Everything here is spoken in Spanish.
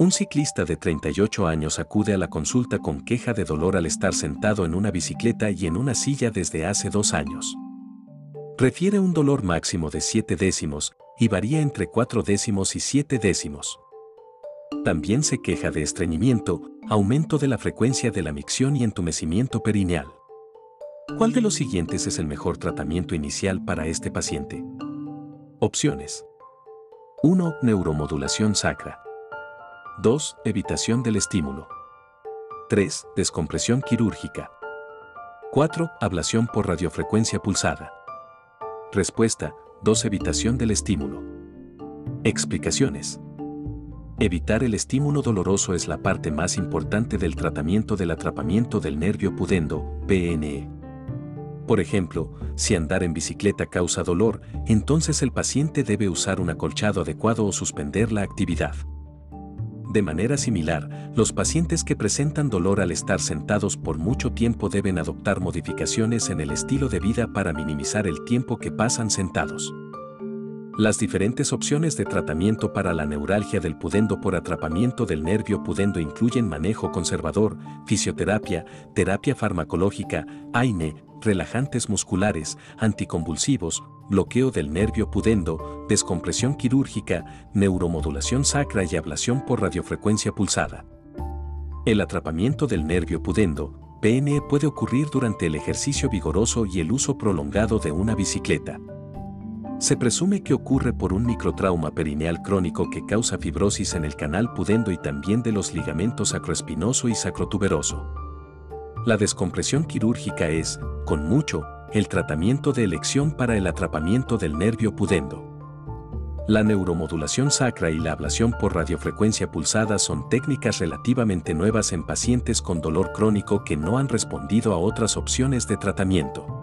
Un ciclista de 38 años acude a la consulta con queja de dolor al estar sentado en una bicicleta y en una silla desde hace dos años. Refiere un dolor máximo de 7 décimos y varía entre 4 décimos y 7 décimos. También se queja de estreñimiento, aumento de la frecuencia de la micción y entumecimiento perineal. ¿Cuál de los siguientes es el mejor tratamiento inicial para este paciente? Opciones. 1. Neuromodulación sacra. 2. Evitación del estímulo. 3. Descompresión quirúrgica. 4. Ablación por radiofrecuencia pulsada. Respuesta, 2. Evitación del estímulo. Explicaciones. Evitar el estímulo doloroso es la parte más importante del tratamiento del atrapamiento del nervio pudendo, PNE. Por ejemplo, si andar en bicicleta causa dolor, entonces el paciente debe usar un acolchado adecuado o suspender la actividad. De manera similar, los pacientes que presentan dolor al estar sentados por mucho tiempo deben adoptar modificaciones en el estilo de vida para minimizar el tiempo que pasan sentados. Las diferentes opciones de tratamiento para la neuralgia del pudendo por atrapamiento del nervio pudendo incluyen manejo conservador, fisioterapia, terapia farmacológica, AINE, relajantes musculares, anticonvulsivos, bloqueo del nervio pudendo, descompresión quirúrgica, neuromodulación sacra y ablación por radiofrecuencia pulsada. El atrapamiento del nervio pudendo, PNE puede ocurrir durante el ejercicio vigoroso y el uso prolongado de una bicicleta. Se presume que ocurre por un microtrauma perineal crónico que causa fibrosis en el canal pudendo y también de los ligamentos sacroespinoso y sacrotuberoso. La descompresión quirúrgica es, con mucho, el tratamiento de elección para el atrapamiento del nervio pudendo. La neuromodulación sacra y la ablación por radiofrecuencia pulsada son técnicas relativamente nuevas en pacientes con dolor crónico que no han respondido a otras opciones de tratamiento.